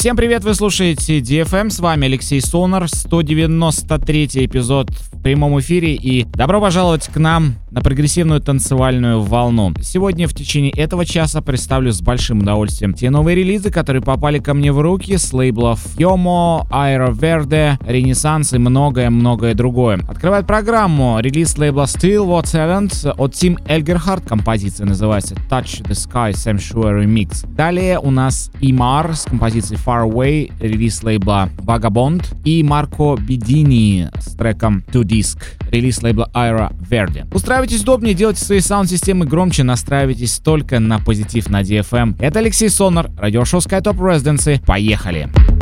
Всем привет, вы слушаете DFM, с вами Алексей Сонар, 193 эпизод в прямом эфире и добро пожаловать к нам на прогрессивную танцевальную волну. Сегодня в течение этого часа представлю с большим удовольствием те новые релизы, которые попали ко мне в руки с лейблов Yomo, Aero Verde, Renaissance и многое-многое другое. Открывает программу релиз лейбла Still What Seventh от Тим Эльгерхард, композиция называется Touch the Sky Sanctuary Mix. Далее у нас Имар с композицией Far Away, релиз лейбла Vagabond и Марко Бидини с треком To Disc, релиз лейбла Aero Verde. Устраивайтесь удобнее, делайте свои саунд-системы громче, настраивайтесь только на позитив на DFM. Это Алексей Сонар, радиошоу SkyTop Residency. Поехали! Алексей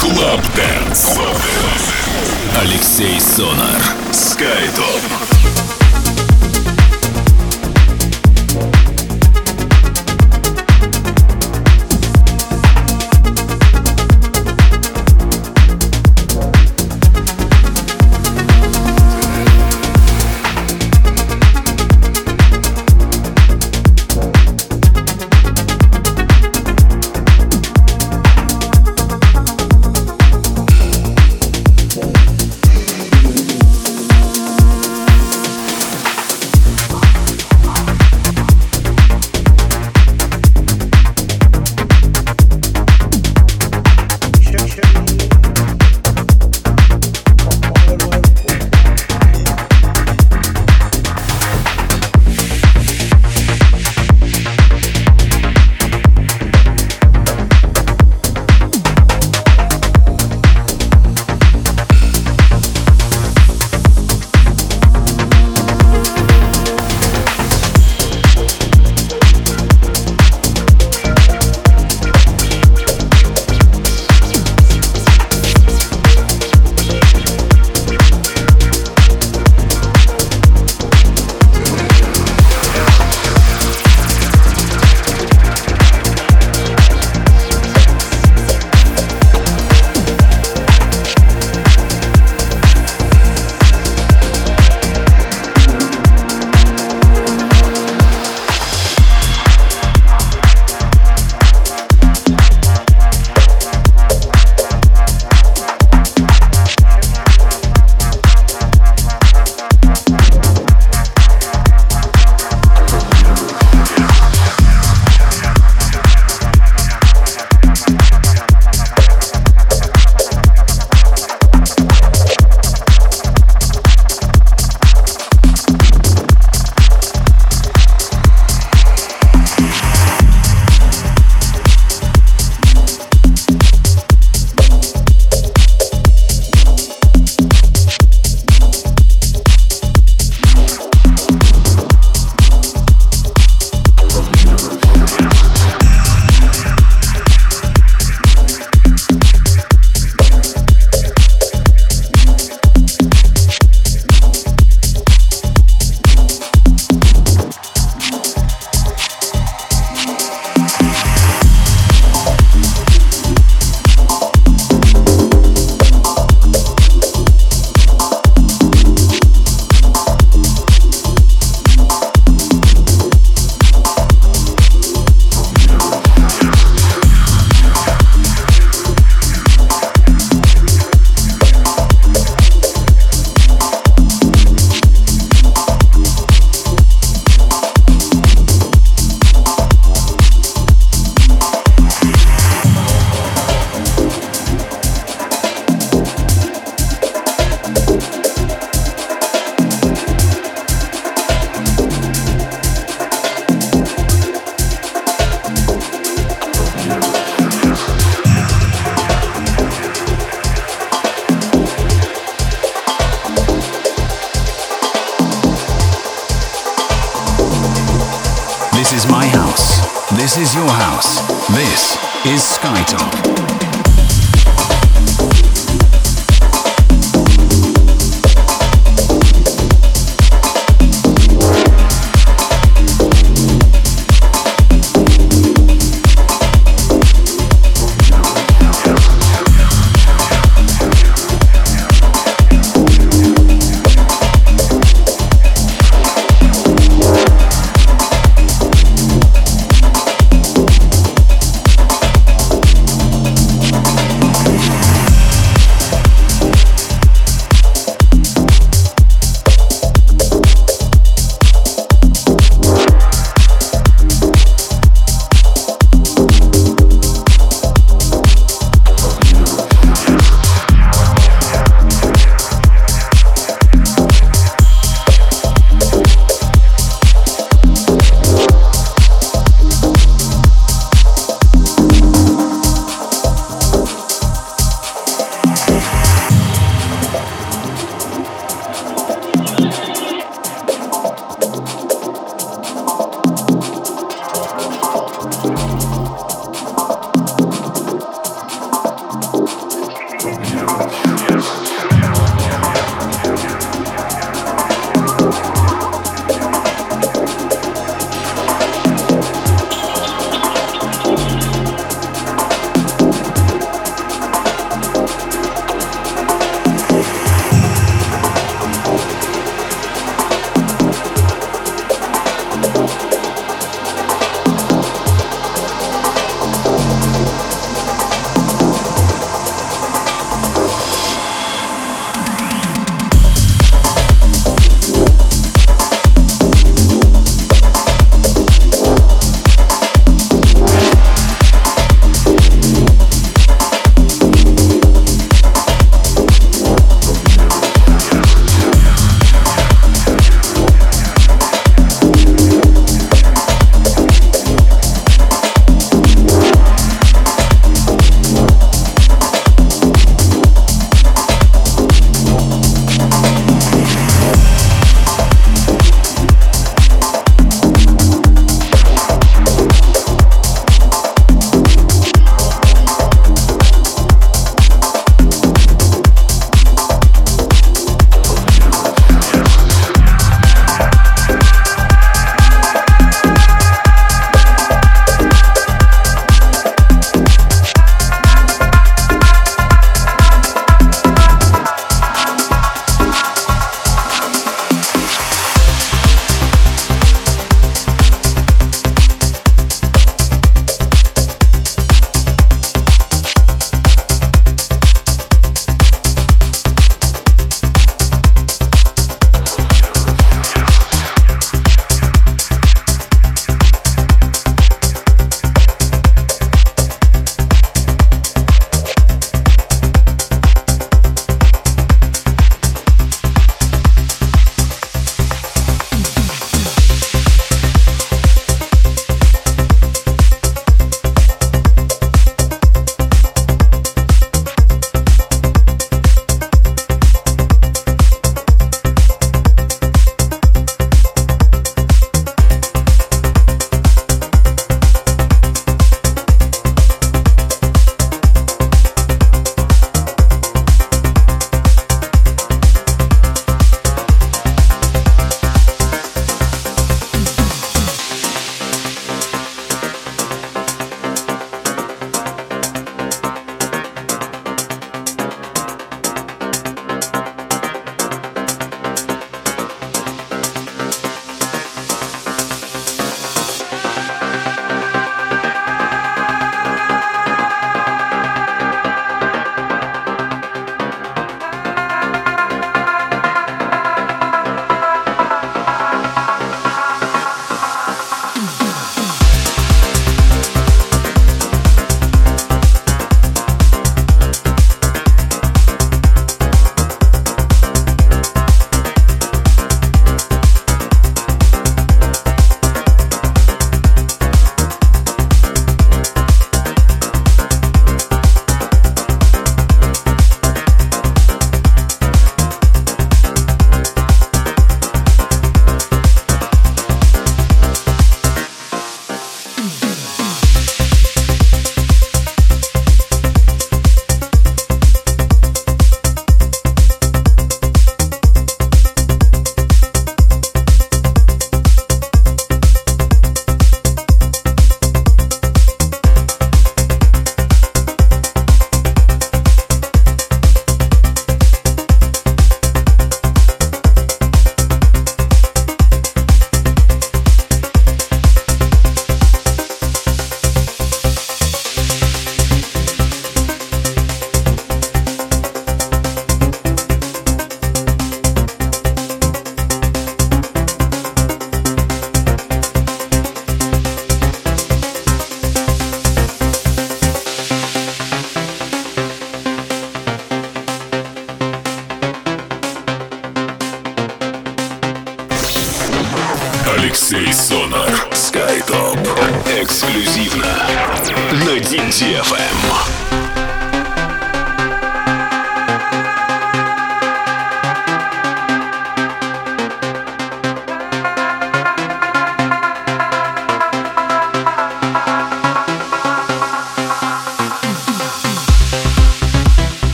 Клаб Дэнс. Алексей Сонар. Скайтоп. This is my house. This is your house. This is Skytop.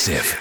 Exclusive.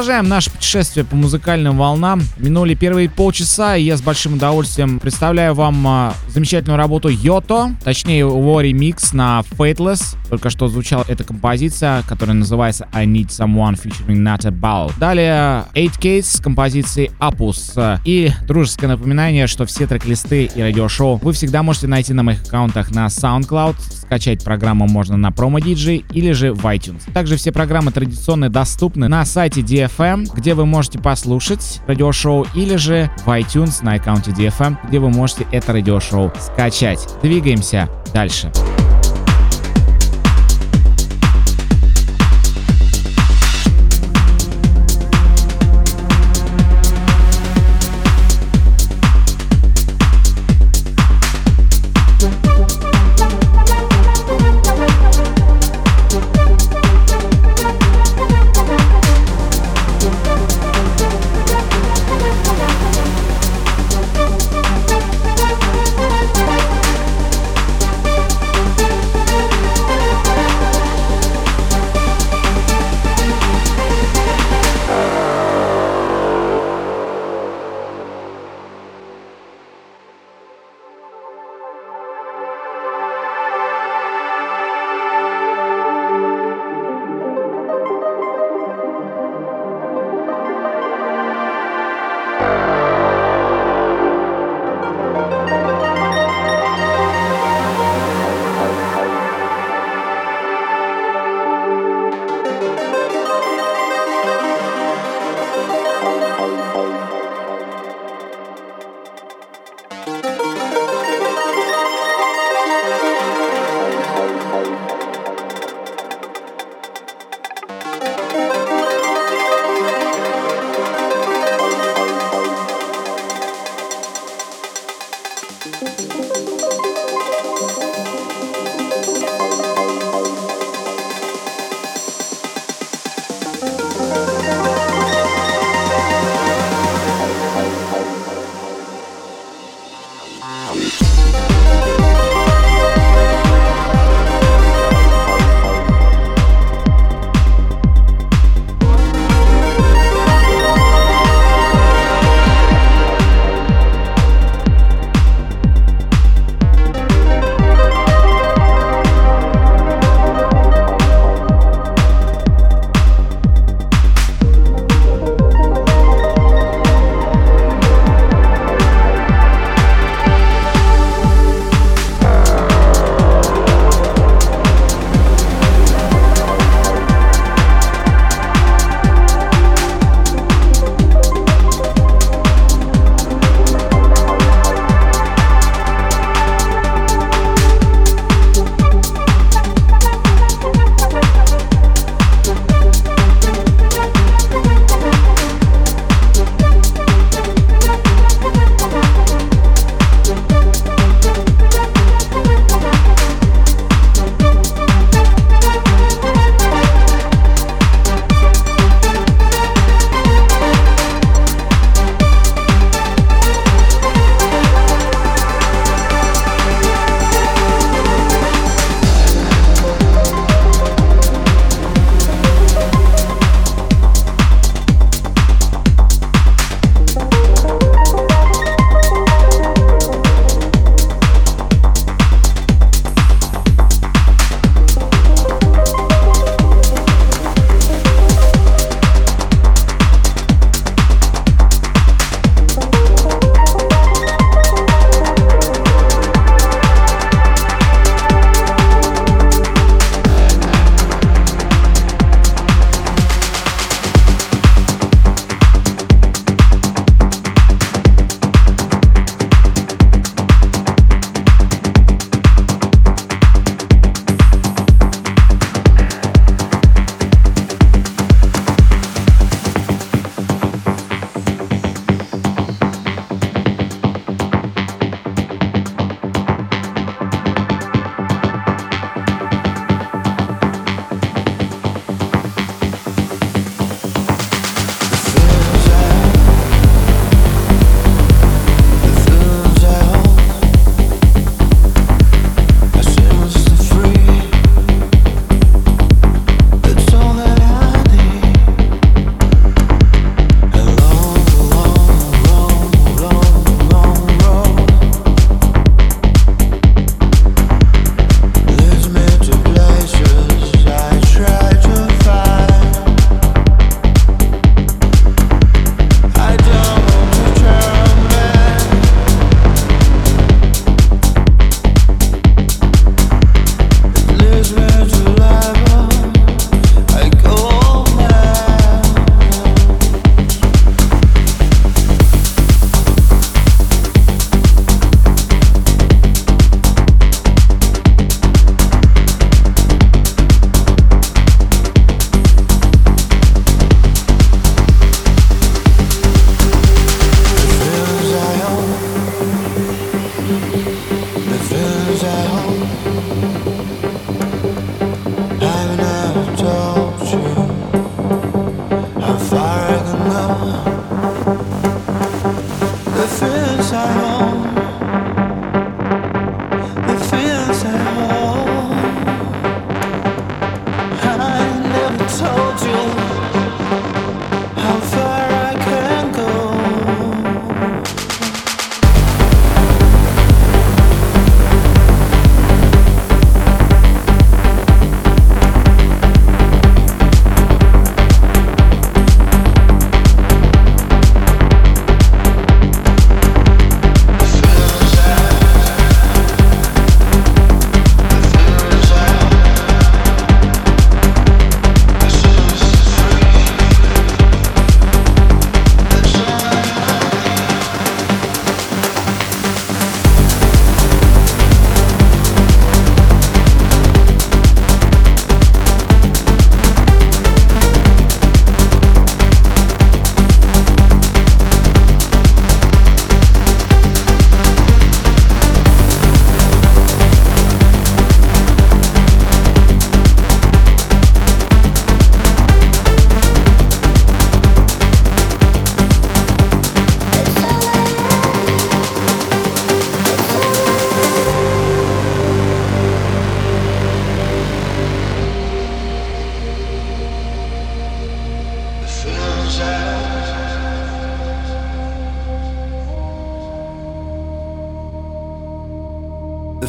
Продолжаем наше путешествие по музыкальным волнам. Минули первые полчаса, и я с большим удовольствием представляю вам а, замечательную работу Йото, точнее его ремикс на Fateless. Только что звучала эта композиция, которая называется I Need Someone featuring Nata Ball. Далее 8K с композицией Apus. И дружеское напоминание, что все трек-листы и радиошоу вы всегда можете найти на моих аккаунтах на SoundCloud. Скачать программу можно на Promo DJ или же в iTunes. Также все программы традиционно доступны на сайте DFM, где вы можете послушать радиошоу, или же в iTunes на аккаунте DFM, где вы можете это радиошоу скачать. Двигаемся дальше. Thank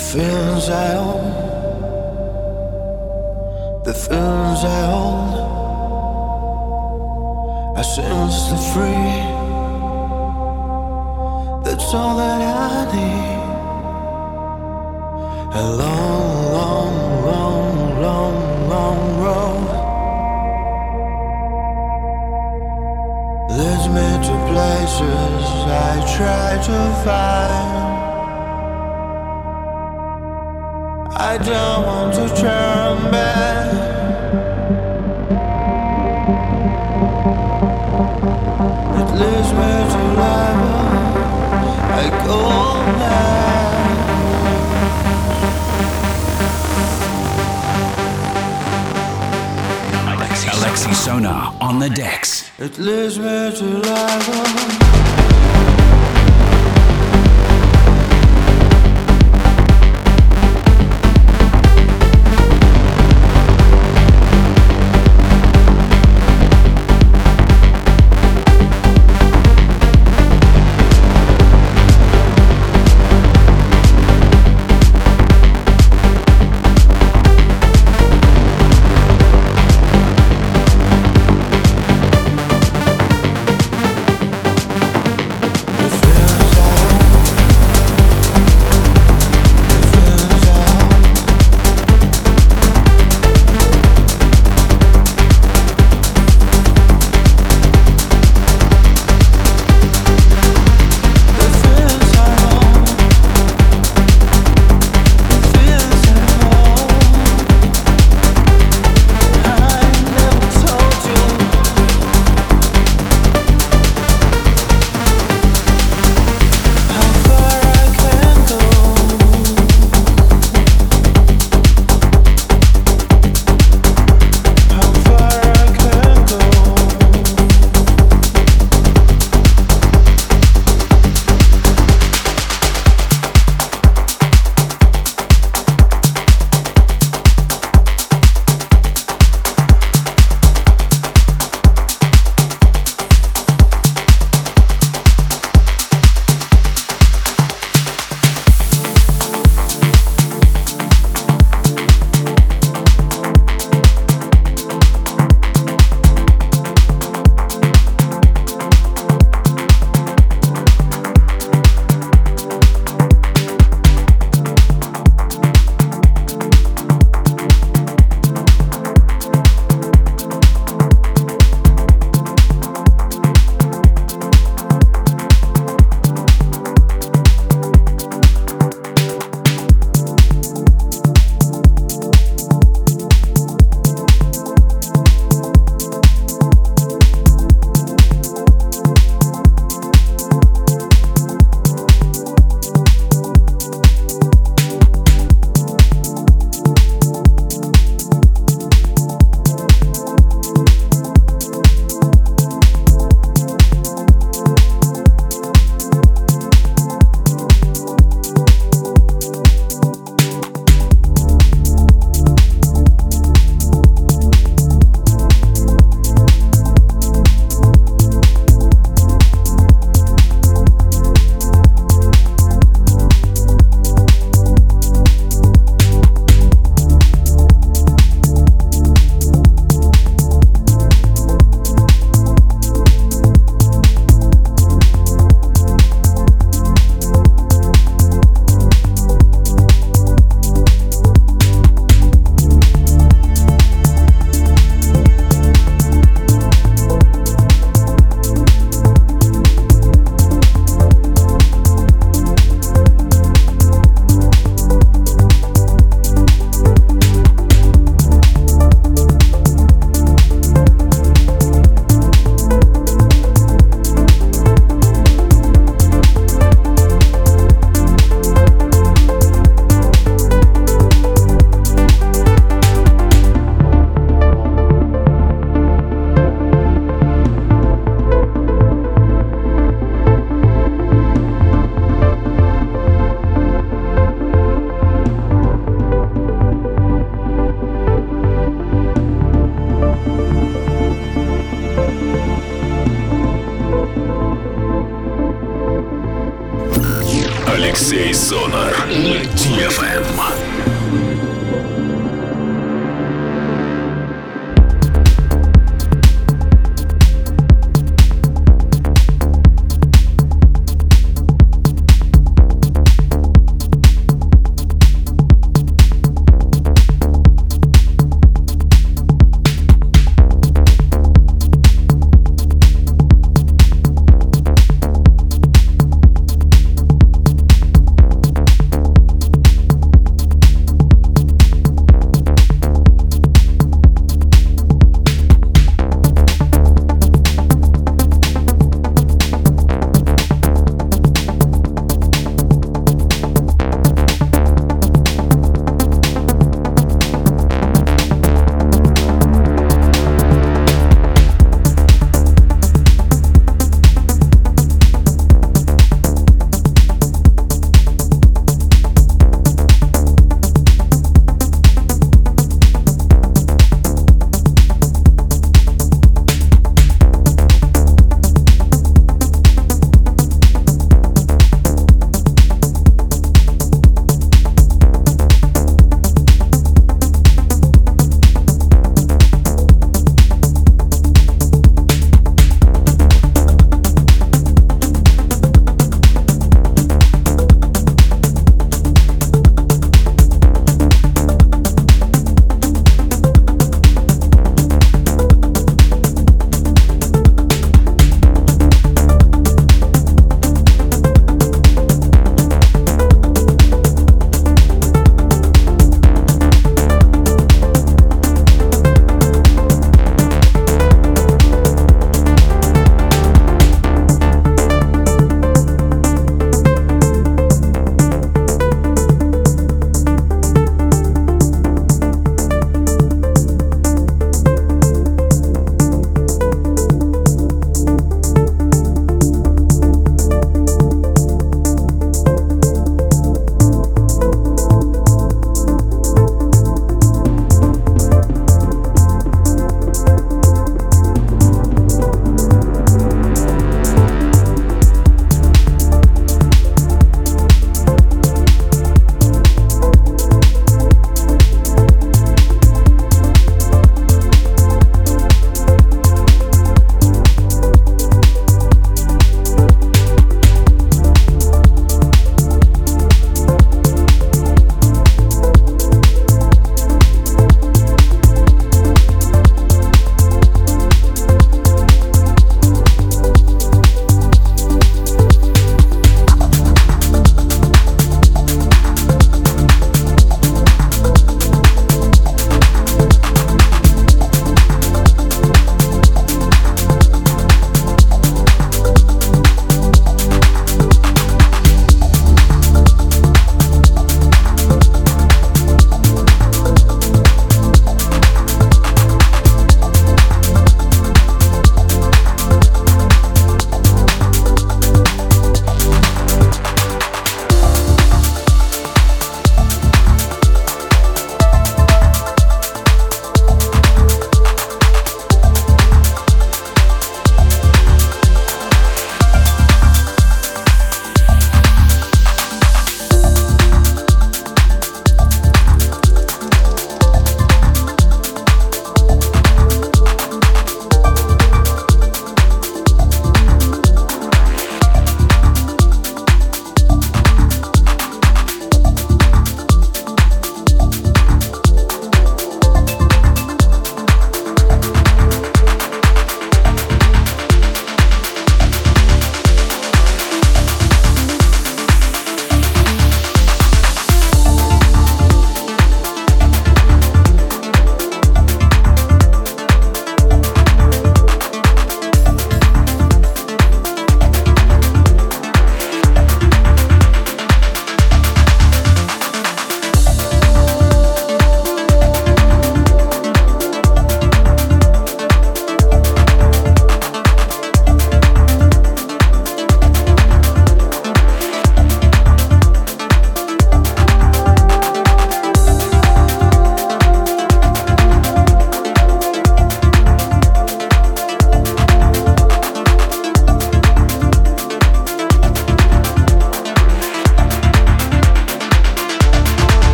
feelings I own, the feelings I hold, sense the free. That's all that I need. A long, long, long, long, long road leads me to places I try to find. I don't want to turn back. It leads me to level I go now. Alexi Sonar on the decks. It leads me to.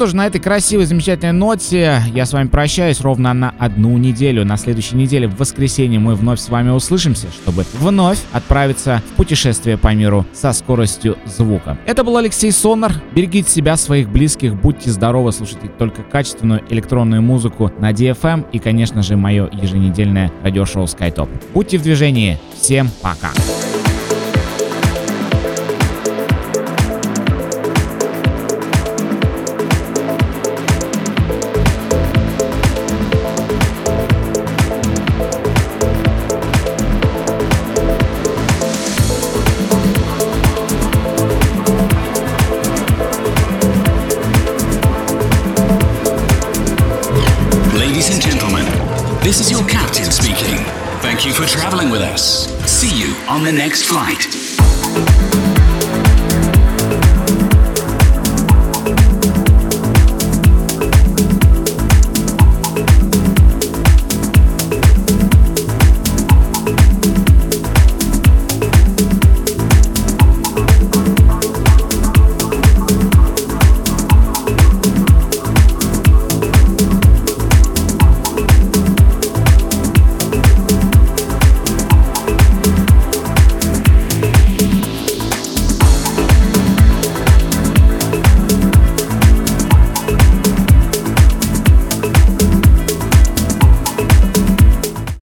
Что ж, на этой красивой, замечательной ноте я с вами прощаюсь ровно на одну неделю. На следующей неделе, в воскресенье, мы вновь с вами услышимся, чтобы вновь отправиться в путешествие по миру со скоростью звука. Это был Алексей Сонар. Берегите себя, своих близких, будьте здоровы, слушайте только качественную электронную музыку на DFM и, конечно же, мое еженедельное радиошоу SkyTop. Будьте в движении. Всем пока. Ladies the next flight.